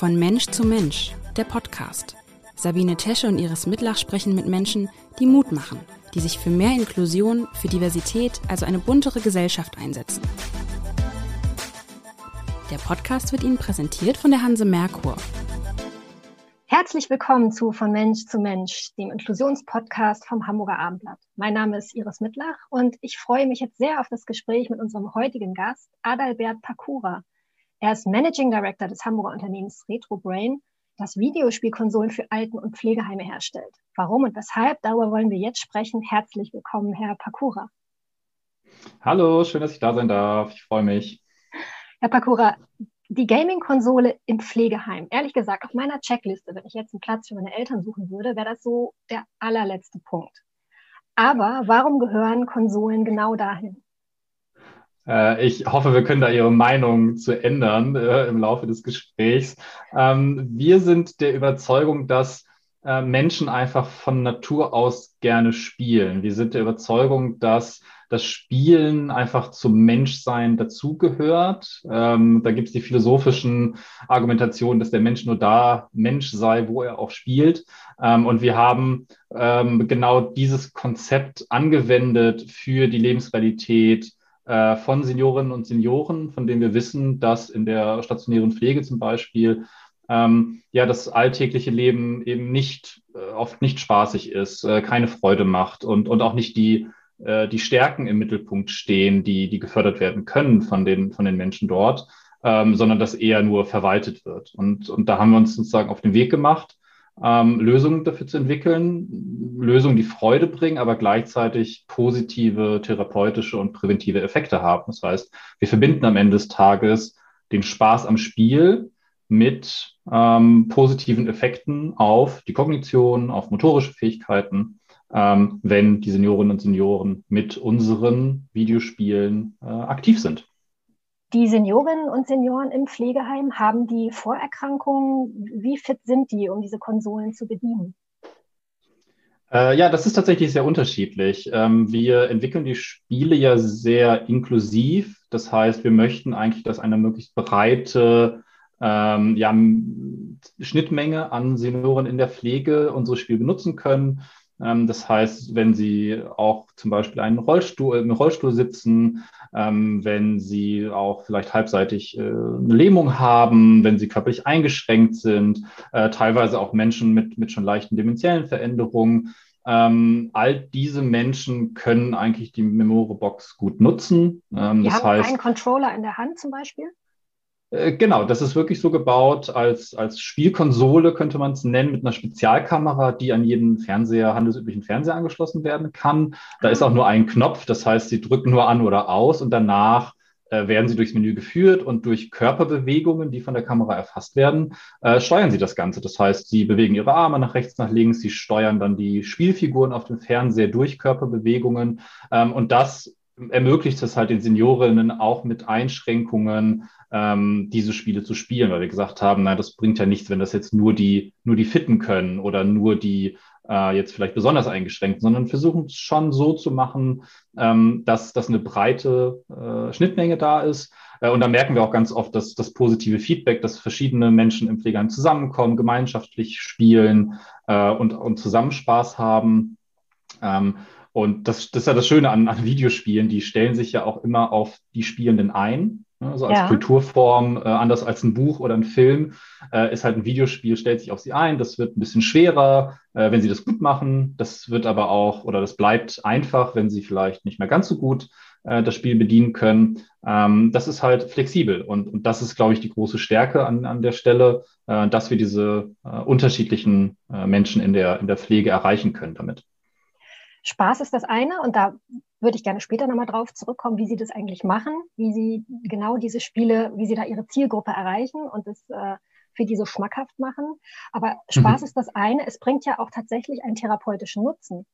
Von Mensch zu Mensch, der Podcast. Sabine Tesche und Iris Mitlach sprechen mit Menschen, die Mut machen, die sich für mehr Inklusion, für Diversität, also eine buntere Gesellschaft einsetzen. Der Podcast wird Ihnen präsentiert von der Hanse Merkur. Herzlich willkommen zu Von Mensch zu Mensch, dem Inklusionspodcast vom Hamburger Abendblatt. Mein Name ist Iris Mittlach und ich freue mich jetzt sehr auf das Gespräch mit unserem heutigen Gast, Adalbert Pakura. Er ist Managing Director des Hamburger Unternehmens RetroBrain, das Videospielkonsolen für Alten- und Pflegeheime herstellt. Warum und weshalb, darüber wollen wir jetzt sprechen. Herzlich willkommen, Herr Pakura. Hallo, schön, dass ich da sein darf. Ich freue mich. Herr Pakura, die Gaming-Konsole im Pflegeheim. Ehrlich gesagt, auf meiner Checkliste, wenn ich jetzt einen Platz für meine Eltern suchen würde, wäre das so der allerletzte Punkt. Aber warum gehören Konsolen genau dahin? Äh, ich hoffe, wir können da Ihre Meinung zu ändern äh, im Laufe des Gesprächs. Ähm, wir sind der Überzeugung, dass äh, Menschen einfach von Natur aus gerne spielen. Wir sind der Überzeugung, dass das Spielen einfach zum Menschsein dazugehört. Ähm, da gibt es die philosophischen Argumentationen, dass der Mensch nur da Mensch sei, wo er auch spielt. Ähm, und wir haben ähm, genau dieses Konzept angewendet für die Lebensqualität äh, von Seniorinnen und Senioren, von denen wir wissen, dass in der stationären Pflege zum Beispiel ähm, ja das alltägliche Leben eben nicht äh, oft nicht spaßig ist, äh, keine Freude macht und, und auch nicht die, äh, die Stärken im Mittelpunkt stehen, die, die gefördert werden können von den, von den Menschen dort, ähm, sondern dass eher nur verwaltet wird. Und, und da haben wir uns sozusagen auf den Weg gemacht, ähm, Lösungen dafür zu entwickeln, Lösungen, die Freude bringen, aber gleichzeitig positive therapeutische und präventive Effekte haben. Das heißt, wir verbinden am Ende des Tages den Spaß am Spiel mit ähm, positiven Effekten auf die Kognition, auf motorische Fähigkeiten, ähm, wenn die Seniorinnen und Senioren mit unseren Videospielen äh, aktiv sind. Die Seniorinnen und Senioren im Pflegeheim haben die Vorerkrankungen. Wie fit sind die, um diese Konsolen zu bedienen? Äh, ja, das ist tatsächlich sehr unterschiedlich. Ähm, wir entwickeln die Spiele ja sehr inklusiv. Das heißt, wir möchten eigentlich, dass eine möglichst breite ähm, ja, Schnittmenge an Senioren in der Pflege unsere Spiele benutzen können. Ähm, das heißt, wenn Sie auch zum Beispiel einen Rollstuhl, im Rollstuhl sitzen, ähm, wenn Sie auch vielleicht halbseitig äh, eine Lähmung haben, wenn Sie körperlich eingeschränkt sind, äh, teilweise auch Menschen mit, mit schon leichten dementiellen Veränderungen. Ähm, all diese Menschen können eigentlich die Memore-Box gut nutzen. Ähm, die das haben heißt, einen Controller in der Hand zum Beispiel? Äh, genau, das ist wirklich so gebaut als, als Spielkonsole, könnte man es nennen, mit einer Spezialkamera, die an jeden Fernseher, handelsüblichen Fernseher angeschlossen werden kann. Da ist auch nur ein Knopf, das heißt, Sie drücken nur an oder aus und danach äh, werden Sie durchs Menü geführt und durch Körperbewegungen, die von der Kamera erfasst werden, äh, steuern Sie das Ganze. Das heißt, Sie bewegen Ihre Arme nach rechts, nach links, Sie steuern dann die Spielfiguren auf dem Fernseher durch Körperbewegungen ähm, und das ermöglicht es halt den Seniorinnen auch mit Einschränkungen ähm, diese Spiele zu spielen, weil wir gesagt haben, nein, das bringt ja nichts, wenn das jetzt nur die, nur die Fitten können oder nur die äh, jetzt vielleicht besonders eingeschränkt, sondern versuchen es schon so zu machen, ähm, dass, dass eine breite äh, Schnittmenge da ist. Äh, und da merken wir auch ganz oft, dass das positive Feedback, dass verschiedene Menschen im Pflegeheim zusammenkommen, gemeinschaftlich spielen äh, und, und zusammen Spaß haben. Ähm, und das, das ist ja das Schöne an, an Videospielen, die stellen sich ja auch immer auf die Spielenden ein. Ne, so als ja. Kulturform, äh, anders als ein Buch oder ein Film, äh, ist halt ein Videospiel, stellt sich auf sie ein. Das wird ein bisschen schwerer, äh, wenn sie das gut machen. Das wird aber auch, oder das bleibt einfach, wenn sie vielleicht nicht mehr ganz so gut äh, das Spiel bedienen können. Ähm, das ist halt flexibel. Und, und das ist, glaube ich, die große Stärke an, an der Stelle, äh, dass wir diese äh, unterschiedlichen Menschen in der, in der Pflege erreichen können damit. Spaß ist das eine und da würde ich gerne später nochmal drauf zurückkommen, wie Sie das eigentlich machen, wie Sie genau diese Spiele, wie Sie da Ihre Zielgruppe erreichen und das äh, für die so schmackhaft machen. Aber Spaß mhm. ist das eine, es bringt ja auch tatsächlich einen therapeutischen Nutzen.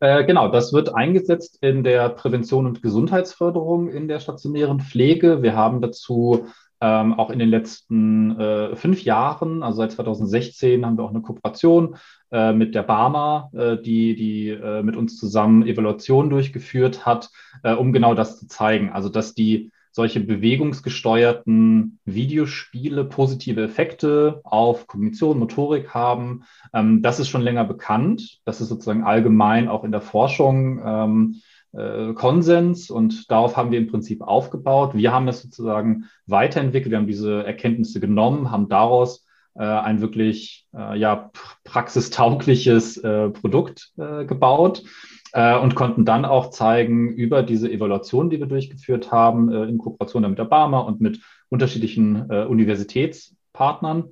Äh, genau, das wird eingesetzt in der Prävention und Gesundheitsförderung in der stationären Pflege. Wir haben dazu ähm, auch in den letzten äh, fünf Jahren, also seit 2016, haben wir auch eine Kooperation äh, mit der Barmer, äh, die, die äh, mit uns zusammen Evaluationen durchgeführt hat, äh, um genau das zu zeigen. Also, dass die solche bewegungsgesteuerten Videospiele positive Effekte auf Kognition, Motorik haben. Ähm, das ist schon länger bekannt. Das ist sozusagen allgemein auch in der Forschung ähm, äh, Konsens und darauf haben wir im Prinzip aufgebaut. Wir haben das sozusagen weiterentwickelt. Wir haben diese Erkenntnisse genommen, haben daraus ein wirklich äh, ja, praxistaugliches äh, Produkt äh, gebaut äh, und konnten dann auch zeigen über diese Evaluation, die wir durchgeführt haben, äh, in Kooperation mit der Barmer und mit unterschiedlichen äh, Universitätspartnern,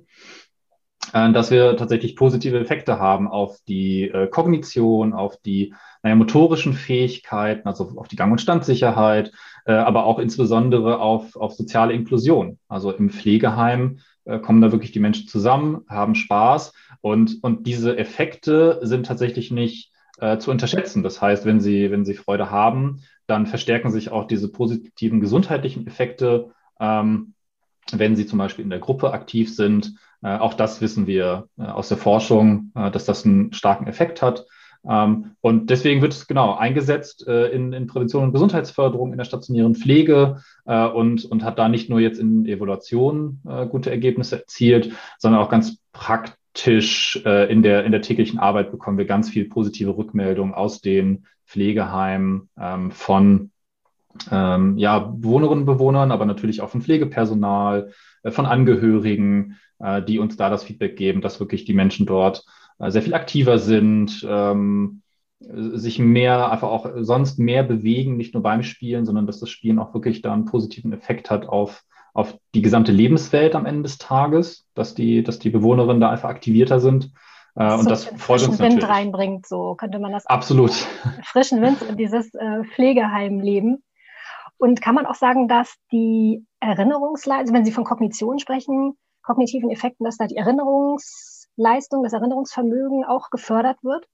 äh, dass wir tatsächlich positive Effekte haben auf die äh, Kognition, auf die naja, motorischen Fähigkeiten, also auf die Gang- und Standsicherheit, äh, aber auch insbesondere auf, auf soziale Inklusion. Also im Pflegeheim kommen da wirklich die Menschen zusammen, haben Spaß und, und diese Effekte sind tatsächlich nicht äh, zu unterschätzen. Das heißt, wenn Sie, wenn Sie Freude haben, dann verstärken sich auch diese positiven gesundheitlichen Effekte, ähm, wenn Sie zum Beispiel in der Gruppe aktiv sind. Äh, auch das wissen wir äh, aus der Forschung, äh, dass das einen starken Effekt hat. Ähm, und deswegen wird es genau eingesetzt äh, in, in, Prävention und Gesundheitsförderung in der stationären Pflege äh, und, und hat da nicht nur jetzt in Evaluation gute Ergebnisse erzielt, sondern auch ganz praktisch Tisch äh, in, der, in der täglichen Arbeit bekommen wir ganz viel positive Rückmeldungen aus den Pflegeheimen ähm, von ähm, ja, Bewohnerinnen und Bewohnern, aber natürlich auch von Pflegepersonal, äh, von Angehörigen, äh, die uns da das Feedback geben, dass wirklich die Menschen dort äh, sehr viel aktiver sind, ähm, sich mehr, einfach auch sonst mehr bewegen, nicht nur beim Spielen, sondern dass das Spielen auch wirklich da einen positiven Effekt hat auf auf die gesamte Lebenswelt am Ende des Tages, dass die, dass die Bewohnerinnen da einfach aktivierter sind. Äh, und so das freut uns natürlich. Wind reinbringt, so könnte man das absolut frischen Wind in dieses äh, Pflegeheimleben. Und kann man auch sagen, dass die Erinnerungsleistung, also wenn Sie von Kognition sprechen, kognitiven Effekten, dass da die Erinnerungsleistung, das Erinnerungsvermögen auch gefördert wird?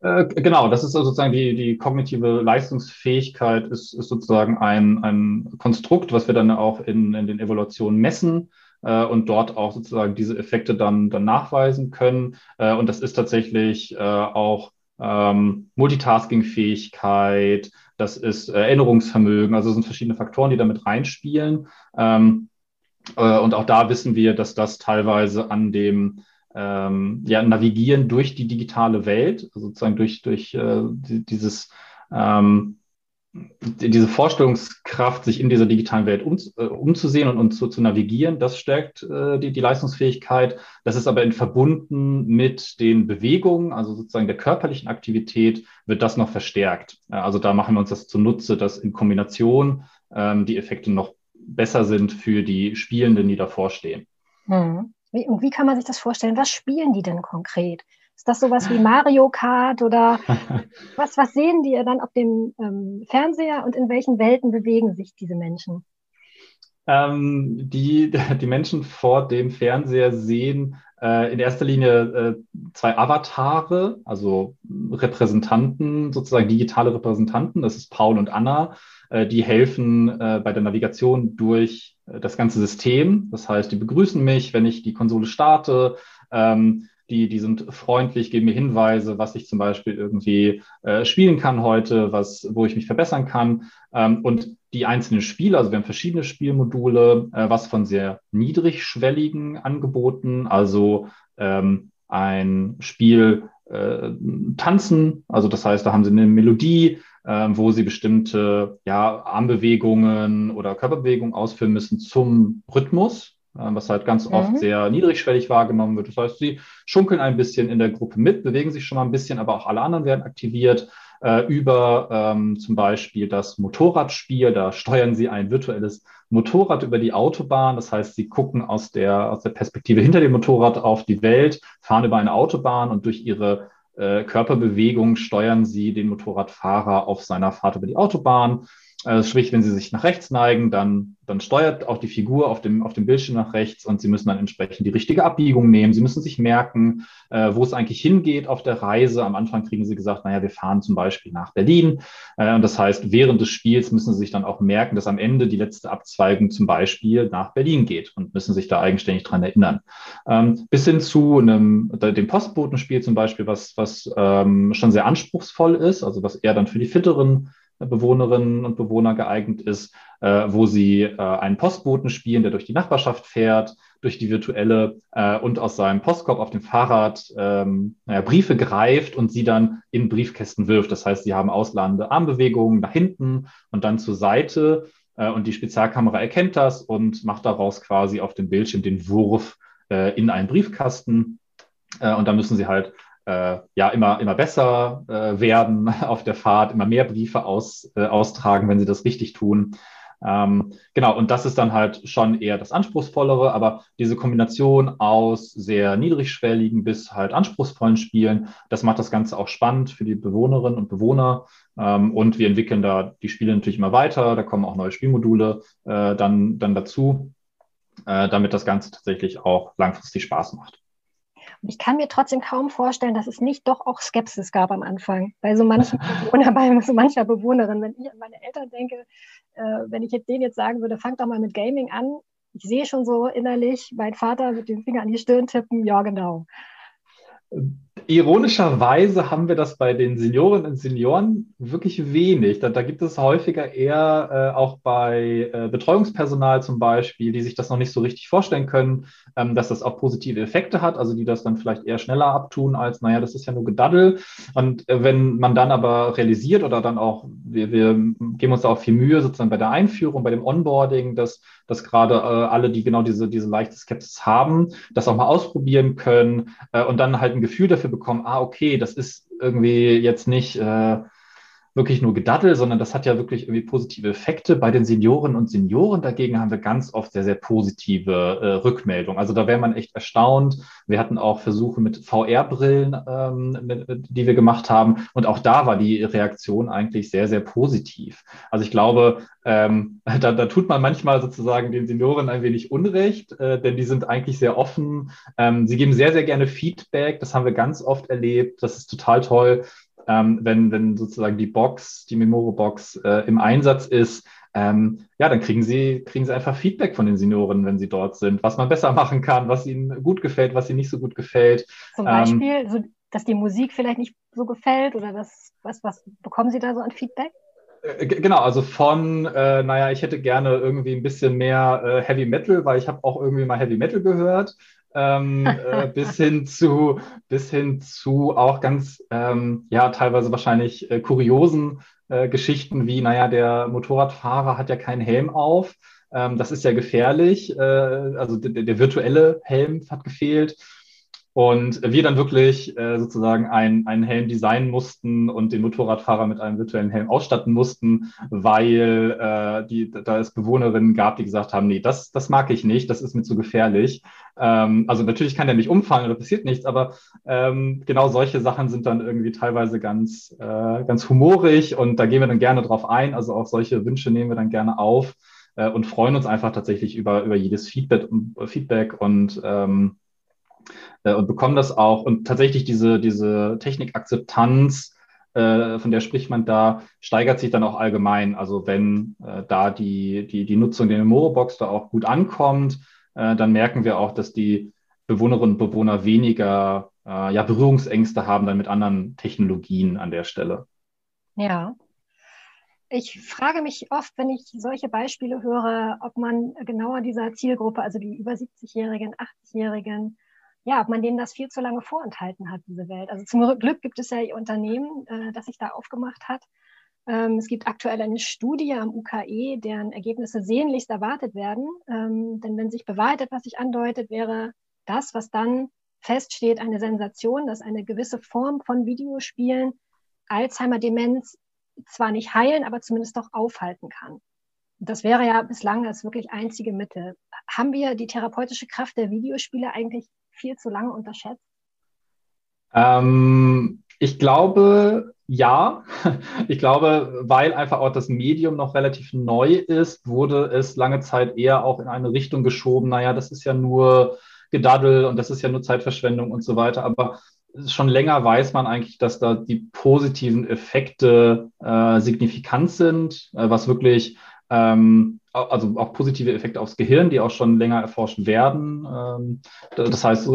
Äh, genau, das ist sozusagen die, die kognitive Leistungsfähigkeit, ist, ist sozusagen ein, ein Konstrukt, was wir dann auch in, in den Evaluationen messen äh, und dort auch sozusagen diese Effekte dann, dann nachweisen können. Äh, und das ist tatsächlich äh, auch ähm, Multitasking-Fähigkeit, das ist Erinnerungsvermögen, also es sind verschiedene Faktoren, die damit reinspielen. Ähm, äh, und auch da wissen wir, dass das teilweise an dem ähm, ja, navigieren durch die digitale Welt, also sozusagen durch, durch äh, dieses, ähm, diese Vorstellungskraft, sich in dieser digitalen Welt um, äh, umzusehen und, und zu, zu navigieren, das stärkt äh, die, die Leistungsfähigkeit. Das ist aber in verbunden mit den Bewegungen, also sozusagen der körperlichen Aktivität, wird das noch verstärkt. Also da machen wir uns das zunutze, dass in Kombination ähm, die Effekte noch besser sind für die Spielenden, die davor stehen. Hm. Wie, und wie kann man sich das vorstellen? Was spielen die denn konkret? Ist das sowas wie Mario Kart oder was, was sehen die dann auf dem ähm, Fernseher und in welchen Welten bewegen sich diese Menschen? Ähm, die, die Menschen vor dem Fernseher sehen äh, in erster Linie äh, zwei Avatare, also Repräsentanten, sozusagen digitale Repräsentanten. Das ist Paul und Anna. Äh, die helfen äh, bei der Navigation durch äh, das ganze System. Das heißt, die begrüßen mich, wenn ich die Konsole starte. Ähm, die, die sind freundlich, geben mir Hinweise, was ich zum Beispiel irgendwie äh, spielen kann heute, was, wo ich mich verbessern kann. Ähm, und die einzelnen Spiele, also wir haben verschiedene Spielmodule, äh, was von sehr niedrigschwelligen Angeboten, also ähm, ein Spiel äh, tanzen, also das heißt, da haben sie eine Melodie, äh, wo sie bestimmte ja, Armbewegungen oder Körperbewegungen ausführen müssen zum Rhythmus, äh, was halt ganz oft mhm. sehr niedrigschwellig wahrgenommen wird. Das heißt, sie schunkeln ein bisschen in der Gruppe mit, bewegen sich schon mal ein bisschen, aber auch alle anderen werden aktiviert äh, über ähm, zum Beispiel das Motorradspiel. Da steuern sie ein virtuelles Motorrad über die Autobahn. Das heißt, sie gucken aus der, aus der Perspektive hinter dem Motorrad auf die Welt, fahren über eine Autobahn und durch ihre äh, Körperbewegung steuern sie den Motorradfahrer auf seiner Fahrt über die Autobahn. Äh, sprich, wenn sie sich nach rechts neigen, dann, dann steuert auch die Figur auf dem, auf dem Bildschirm nach rechts und sie müssen dann entsprechend die richtige Abbiegung nehmen. Sie müssen sich merken, äh, wo es eigentlich hingeht auf der Reise. Am Anfang kriegen sie gesagt, naja, wir fahren zum Beispiel nach Berlin. Äh, und das heißt, während des Spiels müssen sie sich dann auch merken, dass am Ende die letzte Abzweigung zum Beispiel nach Berlin geht und müssen sich da eigenständig dran erinnern. Ähm, bis hin zu einem, dem Postbotenspiel zum Beispiel, was, was ähm, schon sehr anspruchsvoll ist, also was eher dann für die fitteren Bewohnerinnen und Bewohner geeignet ist, äh, wo sie äh, einen Postboten spielen, der durch die Nachbarschaft fährt, durch die virtuelle äh, und aus seinem Postkorb auf dem Fahrrad ähm, naja, Briefe greift und sie dann in Briefkästen wirft. Das heißt, sie haben ausladende Armbewegungen nach hinten und dann zur Seite äh, und die Spezialkamera erkennt das und macht daraus quasi auf dem Bildschirm den Wurf äh, in einen Briefkasten. Äh, und da müssen sie halt äh, ja immer, immer besser äh, werden auf der Fahrt, immer mehr Briefe aus, äh, austragen, wenn sie das richtig tun. Ähm, genau, und das ist dann halt schon eher das Anspruchsvollere, aber diese Kombination aus sehr niedrigschwelligen bis halt anspruchsvollen Spielen, das macht das Ganze auch spannend für die Bewohnerinnen und Bewohner. Ähm, und wir entwickeln da die Spiele natürlich immer weiter, da kommen auch neue Spielmodule äh, dann, dann dazu, äh, damit das Ganze tatsächlich auch langfristig Spaß macht. Und ich kann mir trotzdem kaum vorstellen, dass es nicht doch auch Skepsis gab am Anfang bei so manchen Bewohner, bei so mancher Bewohnerin. Wenn ich an meine Eltern denke, äh, wenn ich denen jetzt sagen würde, fang doch mal mit Gaming an, ich sehe schon so innerlich mein Vater mit dem Finger an die Stirn tippen, ja genau. Ironischerweise haben wir das bei den Seniorinnen und Senioren wirklich wenig. Da, da gibt es häufiger eher äh, auch bei äh, Betreuungspersonal zum Beispiel, die sich das noch nicht so richtig vorstellen können, ähm, dass das auch positive Effekte hat, also die das dann vielleicht eher schneller abtun als, naja, das ist ja nur Gedaddel. Und äh, wenn man dann aber realisiert oder dann auch, wir, wir geben uns da auch viel Mühe sozusagen bei der Einführung, bei dem Onboarding, dass, dass gerade äh, alle, die genau diese, diese leichte Skepsis haben, das auch mal ausprobieren können äh, und dann halt ein Gefühl dafür bekommen, ah, okay, das ist irgendwie jetzt nicht äh, wirklich nur Gedaddel, sondern das hat ja wirklich irgendwie positive Effekte. Bei den Senioren und Senioren dagegen haben wir ganz oft sehr, sehr positive äh, Rückmeldungen. Also da wäre man echt erstaunt. Wir hatten auch Versuche mit VR-Brillen, ähm, die wir gemacht haben. Und auch da war die Reaktion eigentlich sehr, sehr positiv. Also ich glaube, ähm, da, da tut man manchmal sozusagen den Senioren ein wenig Unrecht, äh, denn die sind eigentlich sehr offen. Ähm, sie geben sehr, sehr gerne Feedback. Das haben wir ganz oft erlebt. Das ist total toll ähm, wenn, wenn sozusagen die Box, die Memoro-Box äh, im Einsatz ist, ähm, ja, dann kriegen sie, kriegen sie einfach Feedback von den Senioren, wenn sie dort sind, was man besser machen kann, was ihnen gut gefällt, was ihnen nicht so gut gefällt. Zum Beispiel, ähm, so, dass die Musik vielleicht nicht so gefällt oder was, was, was bekommen Sie da so an Feedback? Äh, genau, also von, äh, naja, ich hätte gerne irgendwie ein bisschen mehr äh, Heavy Metal, weil ich habe auch irgendwie mal Heavy Metal gehört ähm, äh, bis hin zu bis hin zu auch ganz ähm, ja teilweise wahrscheinlich äh, kuriosen äh, Geschichten wie naja der Motorradfahrer hat ja keinen Helm auf. Ähm, das ist ja gefährlich. Äh, also der, der virtuelle Helm hat gefehlt und wir dann wirklich äh, sozusagen ein, einen Helm designen mussten und den Motorradfahrer mit einem virtuellen Helm ausstatten mussten, weil äh, die, da es Bewohnerinnen gab, die gesagt haben, nee, das, das mag ich nicht, das ist mir zu gefährlich. Ähm, also natürlich kann der nicht umfallen oder passiert nichts, aber ähm, genau solche Sachen sind dann irgendwie teilweise ganz, äh, ganz humorig und da gehen wir dann gerne drauf ein. Also auch solche Wünsche nehmen wir dann gerne auf äh, und freuen uns einfach tatsächlich über, über jedes Feedback, Feedback und ähm, äh, und bekommen das auch. Und tatsächlich diese, diese Technikakzeptanz, äh, von der spricht man da, steigert sich dann auch allgemein. Also wenn äh, da die, die, die Nutzung der Memoro-Box da auch gut ankommt, äh, dann merken wir auch, dass die Bewohnerinnen und Bewohner weniger äh, ja, Berührungsängste haben dann mit anderen Technologien an der Stelle. Ja, ich frage mich oft, wenn ich solche Beispiele höre, ob man genauer dieser Zielgruppe, also die über 70-Jährigen, 80-Jährigen, ja, ob man denen das viel zu lange vorenthalten hat, diese Welt. Also zum Glück gibt es ja ihr Unternehmen, äh, das sich da aufgemacht hat. Ähm, es gibt aktuell eine Studie am UKE, deren Ergebnisse sehnlichst erwartet werden. Ähm, denn wenn sich bewahrheitet, was sich andeutet, wäre das, was dann feststeht, eine Sensation, dass eine gewisse Form von Videospielen Alzheimer-Demenz zwar nicht heilen, aber zumindest doch aufhalten kann. Das wäre ja bislang das wirklich einzige Mittel. Haben wir die therapeutische Kraft der Videospiele eigentlich viel zu lange unterschätzt? Ähm, ich glaube, ja. Ich glaube, weil einfach auch das Medium noch relativ neu ist, wurde es lange Zeit eher auch in eine Richtung geschoben. Naja, das ist ja nur Gedaddel und das ist ja nur Zeitverschwendung und so weiter. Aber schon länger weiß man eigentlich, dass da die positiven Effekte äh, signifikant sind, äh, was wirklich ähm, also auch positive Effekte aufs Gehirn, die auch schon länger erforscht werden. Ähm, das heißt,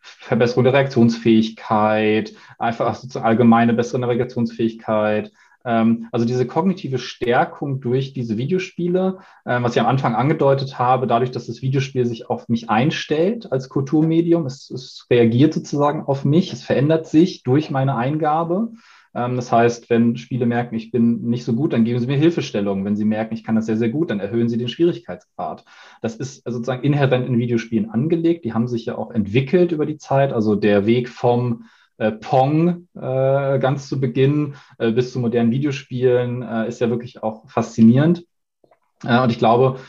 Verbesserung der Reaktionsfähigkeit, einfach sozusagen allgemeine bessere Navigationsfähigkeit, Ähm, also diese kognitive Stärkung durch diese Videospiele, äh, was ich am Anfang angedeutet habe, dadurch, dass das Videospiel sich auf mich einstellt als Kulturmedium, es, es reagiert sozusagen auf mich, es verändert sich durch meine Eingabe. Ähm, das heißt, wenn Spiele merken, ich bin nicht so gut, dann geben sie mir Hilfestellungen. Wenn sie merken, ich kann das sehr, sehr gut, dann erhöhen sie den Schwierigkeitsgrad. Das ist sozusagen inhärent in Videospielen angelegt. Die haben sich ja auch entwickelt über die Zeit. Also der Weg vom äh, Pong äh, ganz zu Beginn äh, bis zu modernen Videospielen äh, ist ja wirklich auch faszinierend. Äh, und ich glaube,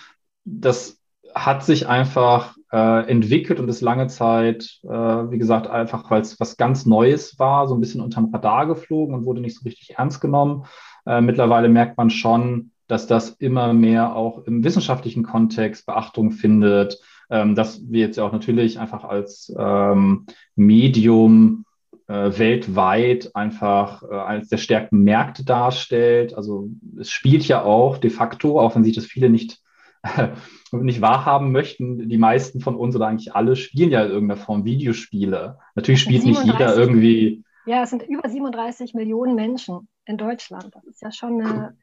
das hat sich einfach äh, entwickelt und ist lange Zeit, wie gesagt, einfach weil es was ganz Neues war, so ein bisschen unterm Radar geflogen und wurde nicht so richtig ernst genommen. mittlerweile merkt man schon, dass das immer mehr auch im wissenschaftlichen Kontext Beachtung findet, ähm, dass wir jetzt ja auch natürlich einfach als ähm, Medium äh, weltweit einfach äh, eines der stärksten Märkte darstellt. Also es spielt ja auch de facto, auch wenn sich das viele nicht, äh, nicht wahrhaben möchten, die meisten von uns oder eigentlich alle spielen ja in irgendeiner Form Videospiele. Natürlich spielt 37, nicht jeder irgendwie. Ja, es sind über 37 Millionen Menschen in Deutschland. Das ist ja schon eine.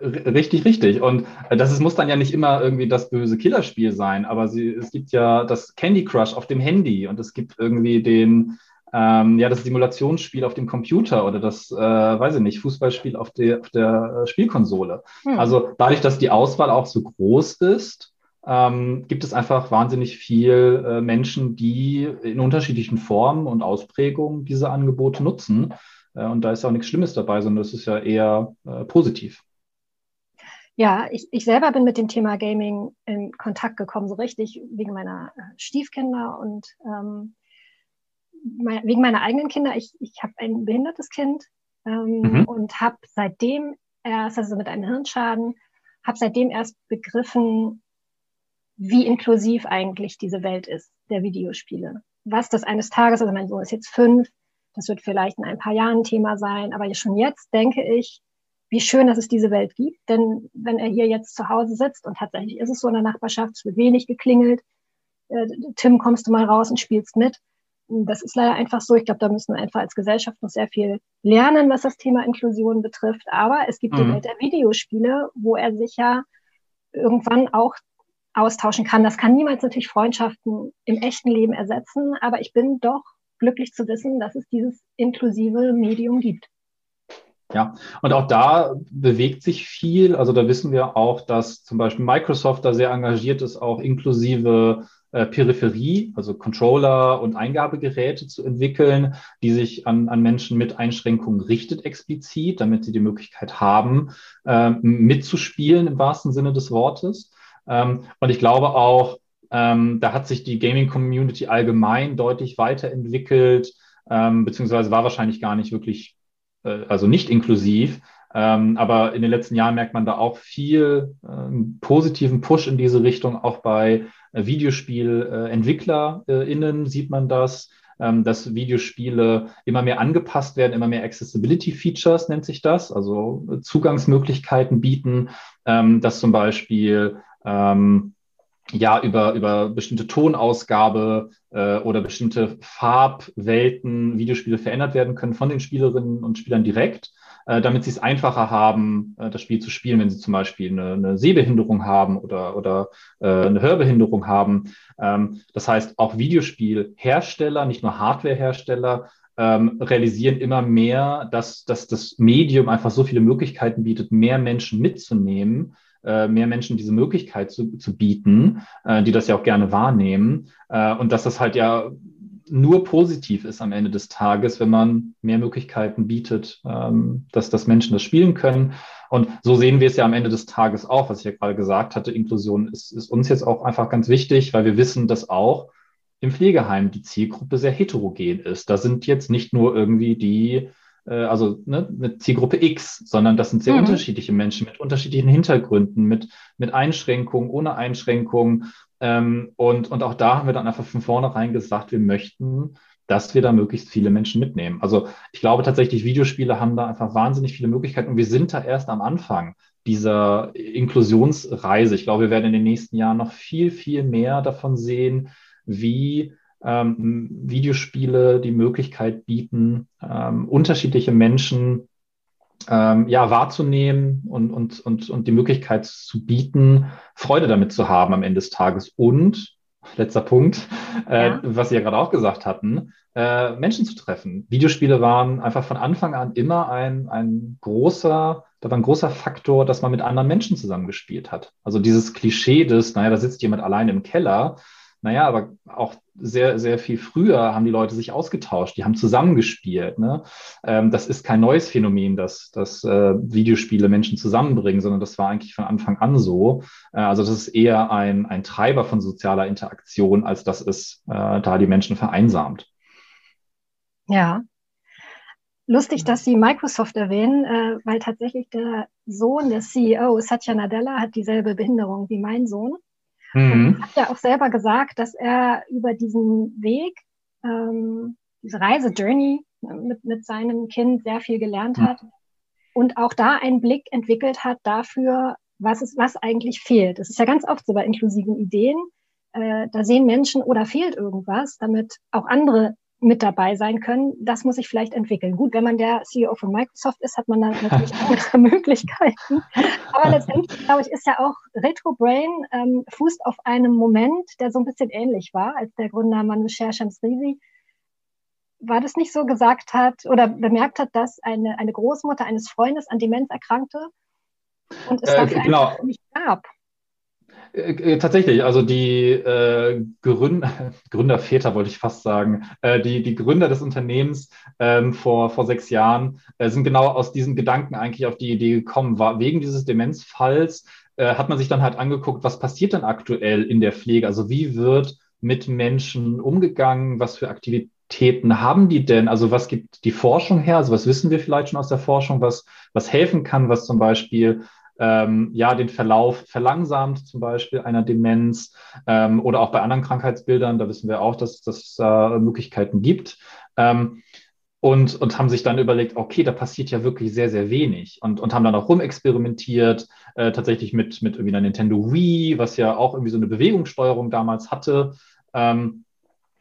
Richtig, richtig. Und äh, das ist, muss dann ja nicht immer irgendwie das böse Killerspiel sein, aber sie, es gibt ja das Candy Crush auf dem Handy und es gibt irgendwie den, ähm, ja, das Simulationsspiel auf dem Computer oder das, äh, weiß ich nicht, Fußballspiel auf der, auf der äh, Spielkonsole. Hm. Also dadurch, dass die Auswahl auch so groß ist, ähm, gibt es einfach wahnsinnig viel äh, Menschen, die in unterschiedlichen Formen und Ausprägungen diese Angebote nutzen. Äh, und da ist auch nichts Schlimmes dabei, sondern es ist ja eher äh, positiv. Ja, ich, ich selber bin mit dem Thema Gaming in Kontakt gekommen, so richtig wegen meiner äh, Stiefkinder und ähm, mein, wegen meiner eigenen Kinder, ich, ich habe ein behindertes Kind ähm, mhm. und habe seitdem erst, also mit einem Hirnschaden, habe seitdem erst begriffen, wie inklusiv eigentlich diese Welt ist, der Videospiele. Was das eines Tages, also mein Sohn ist jetzt fünf, das wird vielleicht in ein paar Jahren Thema sein, aber schon jetzt denke ich, wie schön, dass es diese Welt gibt. Denn wenn er hier jetzt zu Hause sitzt und tatsächlich ist es so in der Nachbarschaft, es wird wenig geklingelt, äh, Tim, kommst du mal raus und spielst mit, das ist leider einfach so. Ich glaube, da müssen wir einfach als Gesellschaft noch sehr viel lernen, was das Thema Inklusion betrifft. Aber es gibt mhm. die Welt der Videospiele, wo er sich ja irgendwann auch austauschen kann. Das kann niemals natürlich Freundschaften im echten Leben ersetzen, aber ich bin doch glücklich zu wissen, dass es dieses inklusive Medium gibt. Ja, und auch da bewegt sich viel. Also da wissen wir auch, dass zum Beispiel Microsoft da sehr engagiert ist, auch inklusive äh, Peripherie, also Controller und Eingabegeräte zu entwickeln, die sich an, an Menschen mit Einschränkungen richtet explizit, damit sie die Möglichkeit haben, äh, mitzuspielen im wahrsten Sinne des Wortes. Ähm, und ich glaube auch, ähm, da hat sich die Gaming-Community allgemein deutlich weiterentwickelt, ähm, beziehungsweise war wahrscheinlich gar nicht wirklich, äh, also nicht inklusiv. Ähm, aber in den letzten Jahren merkt man da auch viel äh, positiven Push in diese Richtung, auch bei äh, Videospielentwicklerinnen sieht man das, ähm, dass Videospiele immer mehr angepasst werden, immer mehr Accessibility Features nennt sich das, also Zugangsmöglichkeiten bieten, ähm, dass zum Beispiel ähm, ja über, über bestimmte Tonausgabe äh, oder bestimmte Farbwelten Videospiele verändert werden können von den Spielerinnen und Spielern direkt. Äh, damit sie es einfacher haben, äh, das Spiel zu spielen, wenn sie zum Beispiel eine, eine Sehbehinderung haben oder, oder äh, eine Hörbehinderung haben. Ähm, das heißt, auch Videospielhersteller, nicht nur Hardwarehersteller, ähm, realisieren immer mehr, dass, dass das Medium einfach so viele Möglichkeiten bietet, mehr Menschen mitzunehmen, mehr Menschen diese Möglichkeit zu, zu bieten, die das ja auch gerne wahrnehmen. Und dass das halt ja nur positiv ist am Ende des Tages, wenn man mehr Möglichkeiten bietet, ähm, dass, dass Menschen das spielen können. Und so sehen wir es ja am Ende des Tages auch, was ich ja gerade gesagt hatte. Inklusion ist, ist uns jetzt auch einfach ganz wichtig, weil wir wissen, dass auch im Pflegeheim die Zielgruppe sehr heterogen ist. Da sind jetzt nicht nur irgendwie die, äh, also ne, eine Zielgruppe X, sondern das sind sehr mhm. unterschiedliche Menschen mit unterschiedlichen Hintergründen, mit, mit Einschränkungen, ohne Einschränkungen. Ähm, und, und auch da haben wir dann einfach von vornherein gesagt, wir möchten, dass wir da möglichst viele Menschen mitnehmen. Also ich glaube tatsächlich, Videospiele haben da einfach wahnsinnig viele Möglichkeiten und wir sind da erst am Anfang dieser Inklusionsreise. Ich glaube, wir werden in den nächsten Jahren noch viel, viel mehr davon sehen, wie ähm, Videospiele die Möglichkeit bieten, ähm, unterschiedliche Menschen ähm, ja, wahrzunehmen und, und, und, und die Möglichkeit zu bieten, Freude damit zu haben am Ende des Tages. Und, letzter Punkt, äh, ja. was Sie ja gerade auch gesagt hatten, äh, Menschen zu treffen. Videospiele waren einfach von Anfang an immer ein, ein großer, da war ein großer Faktor, dass man mit anderen Menschen zusammengespielt hat. Also dieses Klischee des, naja, da sitzt jemand allein im Keller, naja, aber auch sehr, sehr viel früher haben die Leute sich ausgetauscht, die haben zusammengespielt. Ne? Ähm, das ist kein neues Phänomen, dass, dass äh, Videospiele Menschen zusammenbringen, sondern das war eigentlich von Anfang an so. Äh, also das ist eher ein, ein Treiber von sozialer Interaktion, als dass es äh, da die Menschen vereinsamt. Ja. Lustig, dass Sie Microsoft erwähnen, äh, weil tatsächlich der Sohn des CEO, Satya Nadella, hat dieselbe Behinderung wie mein Sohn. Mhm. Und hat ja auch selber gesagt, dass er über diesen Weg, ähm, diese Reise-Journey mit, mit seinem Kind sehr viel gelernt mhm. hat und auch da einen Blick entwickelt hat dafür, was ist, was eigentlich fehlt. Es ist ja ganz oft so bei inklusiven Ideen, äh, da sehen Menschen oder fehlt irgendwas, damit auch andere mit dabei sein können, das muss sich vielleicht entwickeln. Gut, wenn man der CEO von Microsoft ist, hat man da natürlich andere Möglichkeiten. Aber letztendlich, glaube ich, ist ja auch Retro Brain ähm, fußt auf einem Moment, der so ein bisschen ähnlich war, als der Gründer Manusher Shamsrizi war das nicht so gesagt hat oder bemerkt hat, dass eine, eine Großmutter eines Freundes an Demenz erkrankte und es äh, dafür genau. nicht gab. Äh, äh, tatsächlich, also die äh, Gründer, Gründerväter wollte ich fast sagen, äh, die, die Gründer des Unternehmens ähm, vor, vor sechs Jahren äh, sind genau aus diesen Gedanken eigentlich auf die Idee gekommen. War, wegen dieses Demenzfalls äh, hat man sich dann halt angeguckt, was passiert denn aktuell in der Pflege? Also wie wird mit Menschen umgegangen? Was für Aktivitäten haben die denn? Also was gibt die Forschung her? Also was wissen wir vielleicht schon aus der Forschung, was, was helfen kann, was zum Beispiel ähm, ja den Verlauf verlangsamt, zum Beispiel einer Demenz ähm, oder auch bei anderen Krankheitsbildern. Da wissen wir auch, dass, es äh, Möglichkeiten gibt. Ähm, und, und haben sich dann überlegt, okay, da passiert ja wirklich sehr, sehr wenig und, und haben dann auch rumexperimentiert, äh, tatsächlich mit, mit irgendwie einer Nintendo Wii, was ja auch irgendwie so eine Bewegungssteuerung damals hatte. Ähm,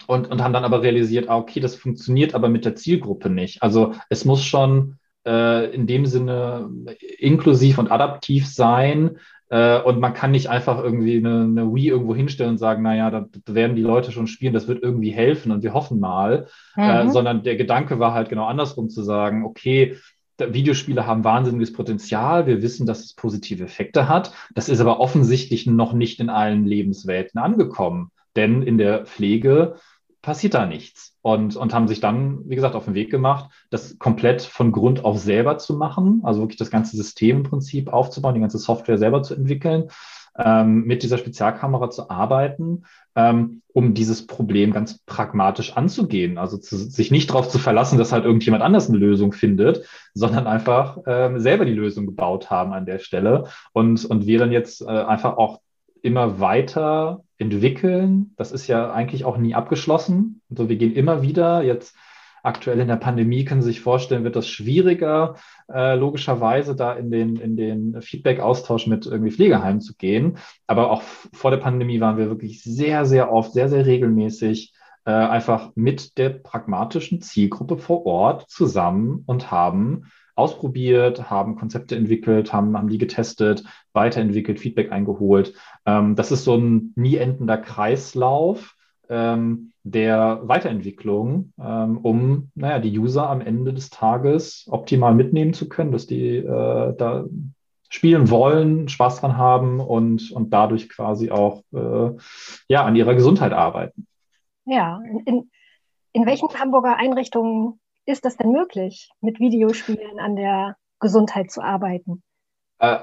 und, und haben dann aber realisiert, ah, okay, das funktioniert aber mit der Zielgruppe nicht. Also es muss schon äh, in dem Sinne inklusiv und adaptiv sein. Äh, und man kann nicht einfach irgendwie eine, eine Wii irgendwo hinstellen und sagen, naja, da, da werden die Leute schon spielen, das wird irgendwie helfen und wir hoffen mal. Äh, mhm. Äh, sondern der Gedanke war halt genau andersrum zu sagen, okay, Videospiele haben wahnsinniges Potenzial. Wir wissen, dass es positive Effekte hat. Das ist aber offensichtlich noch nicht in allen Lebenswelten angekommen. Denn in der Pflege passiert da nichts. Und, und haben sich dann, wie gesagt, auf den Weg gemacht, das komplett von Grund auf selber zu machen, also wirklich das ganze System im Prinzip aufzubauen, die ganze Software selber zu entwickeln, ähm, mit dieser Spezialkamera zu arbeiten, ähm, um dieses Problem ganz pragmatisch anzugehen. Also zu, sich nicht darauf zu verlassen, dass halt irgendjemand anders eine Lösung findet, sondern einfach ähm, selber die Lösung gebaut haben an der Stelle. Und, und wir dann jetzt äh, einfach auch immer weiter entwickeln. Das ist ja eigentlich auch nie abgeschlossen. Also wir gehen immer wieder jetzt aktuell in der Pandemie können Sie sich vorstellen, wird das schwieriger, äh, logischerweise da in den, in den Feedback-Austausch mit irgendwie Pflegeheimen zu gehen. Aber auch vor der Pandemie waren wir wirklich sehr, sehr oft, sehr, sehr regelmäßig äh, einfach mit der pragmatischen Zielgruppe vor Ort zusammen und haben ausprobiert, haben Konzepte entwickelt, haben, haben die getestet, weiterentwickelt, Feedback eingeholt. Ähm, das ist so ein nie endender Kreislauf ähm, der Weiterentwicklung, ähm, um naja, die User am Ende des Tages optimal mitnehmen zu können, dass die äh, da spielen wollen, Spaß dran haben und, und dadurch quasi auch äh, ja, an ihrer Gesundheit arbeiten. Ja, in, in welchen Hamburger Einrichtungen ist das denn möglich, mit Videospielen an der Gesundheit zu arbeiten? Äh,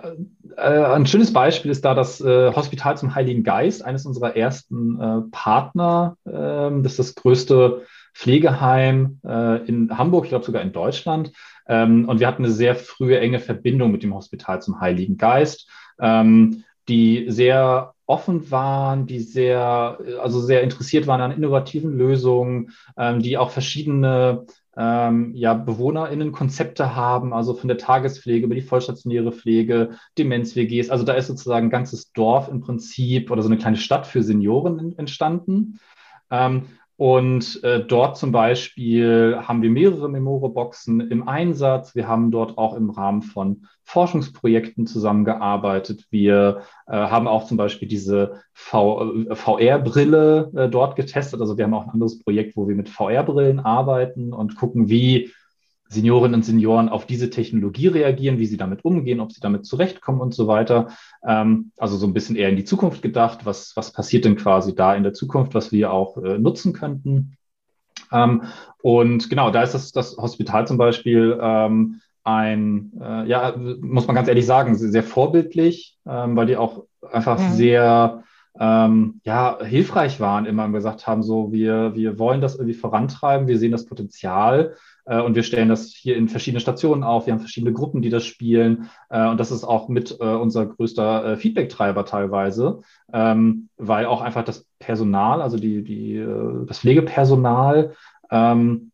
äh, ein schönes Beispiel ist da das äh, Hospital zum Heiligen Geist, eines unserer ersten äh, Partner. Ähm, das ist das größte Pflegeheim äh, in Hamburg, ich glaube sogar in Deutschland. Ähm, und wir hatten eine sehr frühe, enge Verbindung mit dem Hospital zum Heiligen Geist, ähm, die sehr offen waren, die sehr, also sehr interessiert waren an innovativen Lösungen, ähm, die auch verschiedene ähm, ja, BewohnerInnen-Konzepte haben, also von der Tagespflege über die vollstationäre Pflege, Demenz-WGs. Also da ist sozusagen ein ganzes Dorf im Prinzip oder so eine kleine Stadt für Senioren entstanden. Ähm, Und äh, dort zum Beispiel haben wir mehrere Memore-Boxen im Einsatz. Wir haben dort auch im Rahmen von Forschungsprojekten zusammengearbeitet. Wir äh, haben auch zum Beispiel diese VR-Brille äh, dort getestet. Also wir haben auch ein anderes Projekt, wo wir mit VR-Brillen arbeiten und gucken, wie Seniorinnen und Senioren auf diese Technologie reagieren, wie sie damit umgehen, ob sie damit zurechtkommen und so weiter. Ähm, also so ein bisschen eher in die Zukunft gedacht. Was, was passiert denn quasi da in der Zukunft, was wir auch äh, nutzen könnten? Ähm, und genau, da ist das, das Hospital zum Beispiel ähm, ein, äh, ja, muss man ganz ehrlich sagen, sehr, sehr vorbildlich, ähm, weil die auch einfach mhm. sehr ähm, ja, hilfreich waren, immer gesagt haben, so, wir, wir wollen das irgendwie vorantreiben, wir sehen das Potenzial und wir stellen das hier in verschiedene Stationen auf. Wir haben verschiedene Gruppen, die das spielen. Äh, und das ist auch mit äh, unser größter Feedback-Treiber teilweise, ähm, weil auch einfach das Personal, also die, die, das Pflegepersonal, ähm,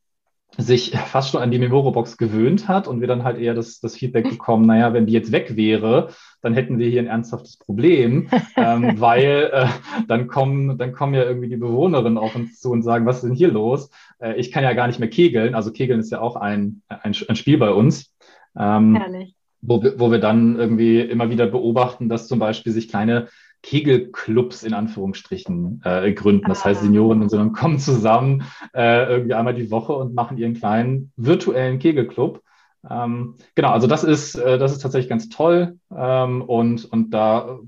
sich fast schon an die Memoro-Box gewöhnt hat und wir dann halt eher das, das Feedback bekommen, naja, wenn die jetzt weg wäre, dann hätten wir hier ein ernsthaftes Problem, ähm, weil äh, dann, kommen, dann kommen ja irgendwie die Bewohnerinnen auf uns zu und sagen, was ist denn hier los? Äh, ich kann ja gar nicht mehr kegeln. Also kegeln ist ja auch ein, ein, ein Spiel bei uns. Ähm, Herrlich. Wo wo wir dann irgendwie immer wieder beobachten, dass zum Beispiel sich kleine Kegelclubs in Anführungsstrichen äh, gründen. Das heißt, ah. Senioren und so kommen zusammen äh, irgendwie einmal die Woche und machen ihren kleinen virtuellen Kegelclub. Ähm, genau, also das ist, äh, das ist tatsächlich ganz toll. Ähm, und, und da,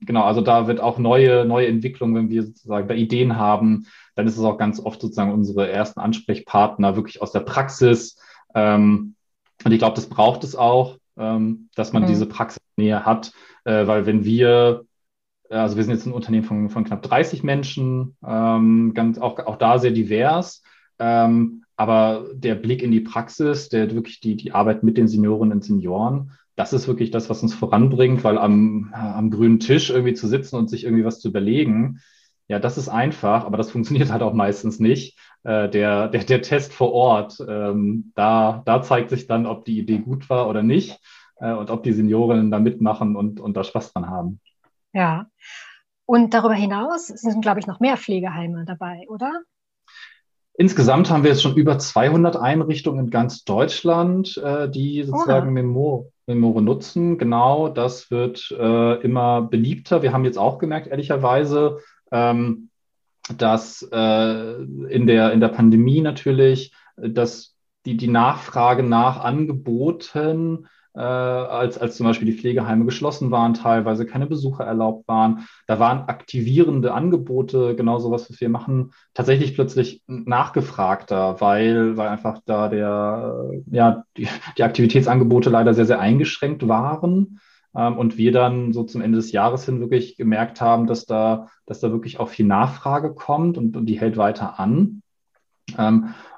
genau, also da wird auch neue, neue Entwicklungen, wenn wir sozusagen da Ideen haben, dann ist es auch ganz oft sozusagen unsere ersten Ansprechpartner wirklich aus der Praxis. Ähm, und ich glaube, das braucht es auch, ähm, dass man mhm. diese Praxisnähe hat, äh, weil wenn wir also wir sind jetzt ein Unternehmen von, von knapp 30 Menschen, ähm, ganz, auch, auch da sehr divers. Ähm, aber der Blick in die Praxis, der wirklich die, die Arbeit mit den Seniorinnen und Senioren, das ist wirklich das, was uns voranbringt, weil am, am grünen Tisch irgendwie zu sitzen und sich irgendwie was zu überlegen, ja, das ist einfach, aber das funktioniert halt auch meistens nicht. Äh, der, der, der Test vor Ort, ähm, da, da zeigt sich dann, ob die Idee gut war oder nicht äh, und ob die Seniorinnen da mitmachen und, und da Spaß dran haben. Ja. Und darüber hinaus sind, glaube ich, noch mehr Pflegeheime dabei, oder? Insgesamt haben wir jetzt schon über 200 Einrichtungen in ganz Deutschland, äh, die sozusagen Memore, Memore nutzen. Genau, das wird äh, immer beliebter. Wir haben jetzt auch gemerkt, ehrlicherweise, ähm, dass äh, in, der, in der Pandemie natürlich, dass die, die Nachfrage nach Angeboten äh, als, als zum Beispiel die Pflegeheime geschlossen waren, teilweise keine Besucher erlaubt waren. Da waren aktivierende Angebote, genau sowas, was wir machen, tatsächlich plötzlich nachgefragter, weil, weil einfach da der, ja, die, die Aktivitätsangebote leider sehr, sehr eingeschränkt waren. Ähm, und wir dann so zum Ende des Jahres hin wirklich gemerkt haben, dass da, dass da wirklich auch viel Nachfrage kommt und, und die hält weiter an.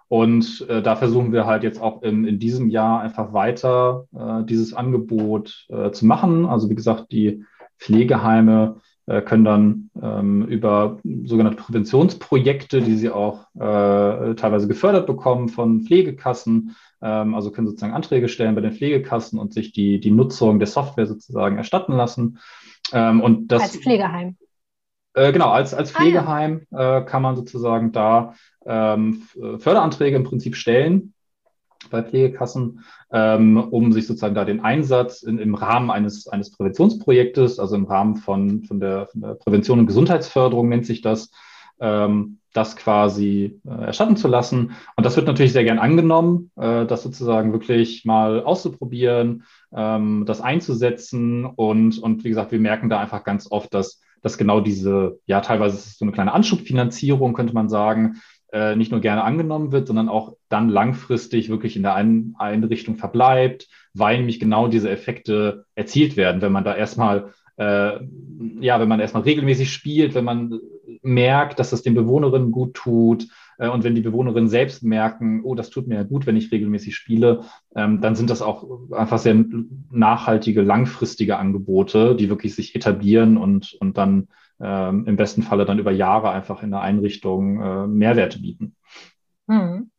Und äh, da versuchen wir halt jetzt auch in, in diesem Jahr einfach weiter äh, dieses Angebot äh, zu machen. Also wie gesagt, die Pflegeheime äh, können dann ähm, über sogenannte Präventionsprojekte, die sie auch äh, teilweise gefördert bekommen von Pflegekassen, ähm, also können sozusagen Anträge stellen bei den Pflegekassen und sich die, die Nutzung der Software sozusagen erstatten lassen. Ähm, und das, als Pflegeheim. Äh, genau, als, als Pflegeheim ah, ja. äh, kann man sozusagen da ähm, Förderanträge im Prinzip stellen bei Pflegekassen, ähm, um sich sozusagen da den Einsatz in, im Rahmen eines, eines Präventionsprojektes, also im Rahmen von, von, der, von der Prävention und Gesundheitsförderung nennt sich das, ähm, das quasi äh, erstatten zu lassen. Und das wird natürlich sehr gern angenommen, äh, das sozusagen wirklich mal auszuprobieren, ähm, das einzusetzen. Und, und wie gesagt, wir merken da einfach ganz oft, dass, dass genau diese, ja, teilweise ist es so eine kleine Anschubfinanzierung, könnte man sagen, äh, nicht nur gerne angenommen wird, sondern auch dann langfristig wirklich in der einen Einrichtung verbleibt, weil nämlich genau diese Effekte erzielt werden, wenn man da erstmal äh, ja, wenn man erstmal regelmäßig spielt, wenn man merkt, dass das den Bewohnerinnen gut tut äh, und wenn die Bewohnerinnen selbst merken, oh, das tut mir gut, wenn ich regelmäßig spiele, ähm, dann sind das auch einfach sehr nachhaltige, langfristige Angebote, die wirklich sich etablieren und, und dann ähm, im besten Falle dann über Jahre einfach in der Einrichtung äh, Mehrwerte bieten. Hm.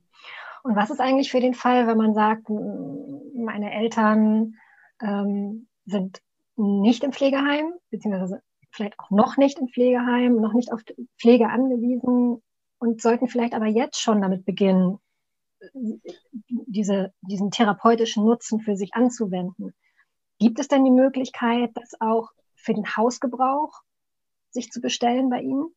Und was ist eigentlich für den Fall, wenn man sagt, meine Eltern ähm, sind nicht im Pflegeheim, beziehungsweise vielleicht auch noch nicht im Pflegeheim, noch nicht auf Pflege angewiesen. und sollten vielleicht aber jetzt schon damit beginnen, diese, diesen therapeutischen Nutzen für sich anzuwenden. Gibt es denn die Möglichkeit, das auch für den Hausgebrauch sich zu bestellen bei Ihnen?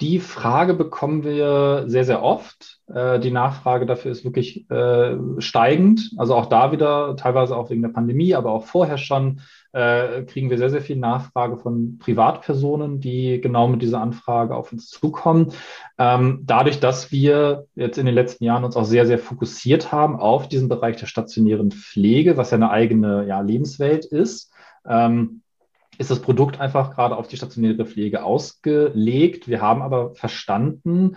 Die Frage bekommen wir sehr, sehr oft. Äh, die Nachfrage dafür ist wirklich äh, steigend. Also auch da wieder, teilweise auch wegen der Pandemie, aber auch vorher schon, äh, kriegen wir sehr, sehr viel Nachfrage von Privatpersonen, die genau mit dieser Anfrage auf uns zukommen. Ähm, dadurch, dass wir jetzt in den letzten Jahren uns auch sehr, sehr fokussiert haben auf diesen Bereich der stationären Pflege, was ja eine eigene ja, Lebenswelt ist. Ähm, ist das Produkt einfach gerade auf die stationäre Pflege ausgelegt. Wir haben aber verstanden,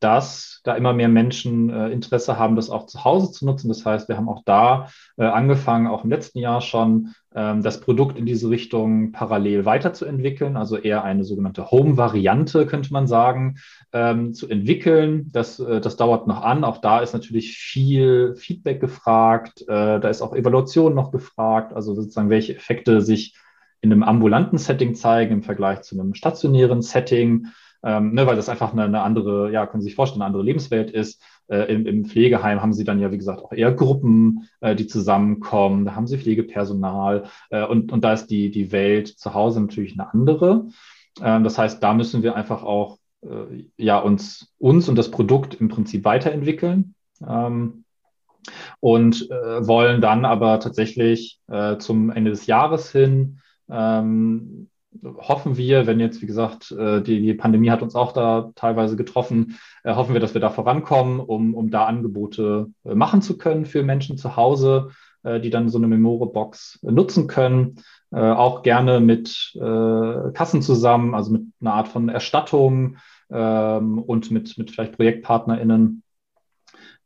dass da immer mehr Menschen äh, Interesse haben, das auch zu Hause zu nutzen. Das heißt, wir haben auch da äh, angefangen, auch im letzten Jahr schon, ähm, das Produkt in diese Richtung parallel weiterzuentwickeln, also eher eine sogenannte Home-Variante, könnte man sagen, ähm, zu entwickeln. Das, äh, das dauert noch an. Auch da ist natürlich viel Feedback gefragt. Äh, da ist auch Evaluation noch gefragt, also sozusagen, welche Effekte sich in einem ambulanten Setting zeigen im Vergleich zu einem stationären Setting, ähm, ne, weil das einfach eine, eine, andere, ja, können Sie sich vorstellen, eine andere Lebenswelt ist. Äh, im, Im Pflegeheim haben Sie dann ja, wie gesagt, auch eher Gruppen, äh, die zusammenkommen. Da haben Sie Pflegepersonal äh, und, und da ist die, die Welt zu Hause natürlich eine andere. Ähm, das heißt, da müssen wir einfach auch äh, ja, uns, uns und das Produkt im Prinzip weiterentwickeln. Ähm, und äh, wollen dann aber tatsächlich äh, zum Ende des Jahres hin ähm, hoffen wir, wenn jetzt, wie gesagt, äh, die, die Pandemie hat uns auch da teilweise getroffen, äh, hoffen wir, dass wir da vorankommen, um, um da Angebote äh, machen zu können für Menschen zu Hause, die dann so eine Memore-Box nutzen können. Auch gerne mit Kassen zusammen, also mit einer Art von Erstattung ähm, und mit, mit vielleicht ProjektpartnerInnen.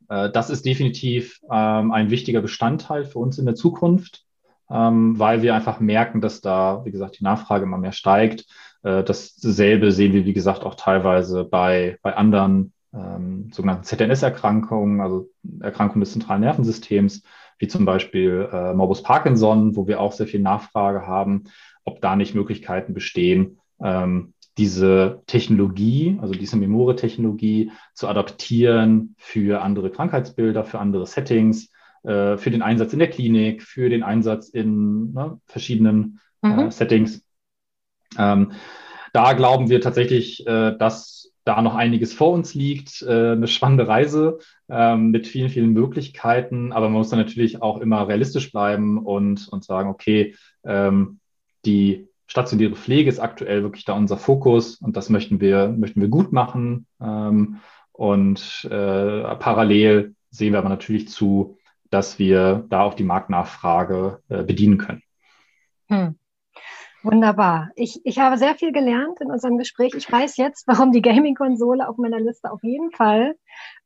Das ist definitiv ähm, ein wichtiger Bestandteil für uns in der Zukunft ähm, weil wir einfach merken, dass da, wie gesagt, die Nachfrage immer mehr steigt. Äh, dasselbe sehen wir, wie gesagt, auch teilweise bei, bei anderen ähm, sogenannten ZNS-Erkrankungen, also Erkrankungen des zentralen Nervensystems, wie zum Beispiel äh, Morbus Parkinson, wo wir auch sehr viel Nachfrage haben, ob da nicht Möglichkeiten bestehen, ähm, diese Technologie, also diese Memore-Technologie zu adaptieren für andere Krankheitsbilder, für andere Settings, äh, für den Einsatz in der Klinik, für den Einsatz in ne, verschiedenen äh, mhm. äh, Settings. Ähm, da glauben wir tatsächlich, äh, dass da noch einiges vor uns liegt, äh, eine spannende Reise ähm, mit vielen, vielen Möglichkeiten, aber man muss dann natürlich auch immer realistisch bleiben und, und sagen, okay, ähm, die stationäre Pflege ist aktuell wirklich da unser Fokus und das möchten wir, möchten wir gut machen. Ähm, und äh, parallel sehen wir aber natürlich zu, dass wir da auch die Marktnachfrage äh, bedienen können. Hm. Wunderbar. Ich, ich habe sehr viel gelernt in unserem Gespräch. Ich weiß jetzt, warum die Gaming-Konsole auf meiner Liste auf jeden Fall,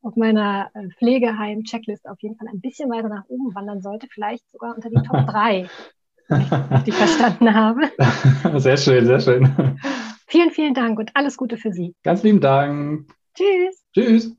auf meiner äh, Pflegeheim-Checkliste auf jeden Fall ein bisschen weiter nach oben wandern sollte. Vielleicht sogar unter die Top 3, die ich verstanden habe. Sehr schön, sehr schön. Vielen, vielen Dank und alles Gute für Sie. Ganz lieben Dank. Tschüss. Tschüss.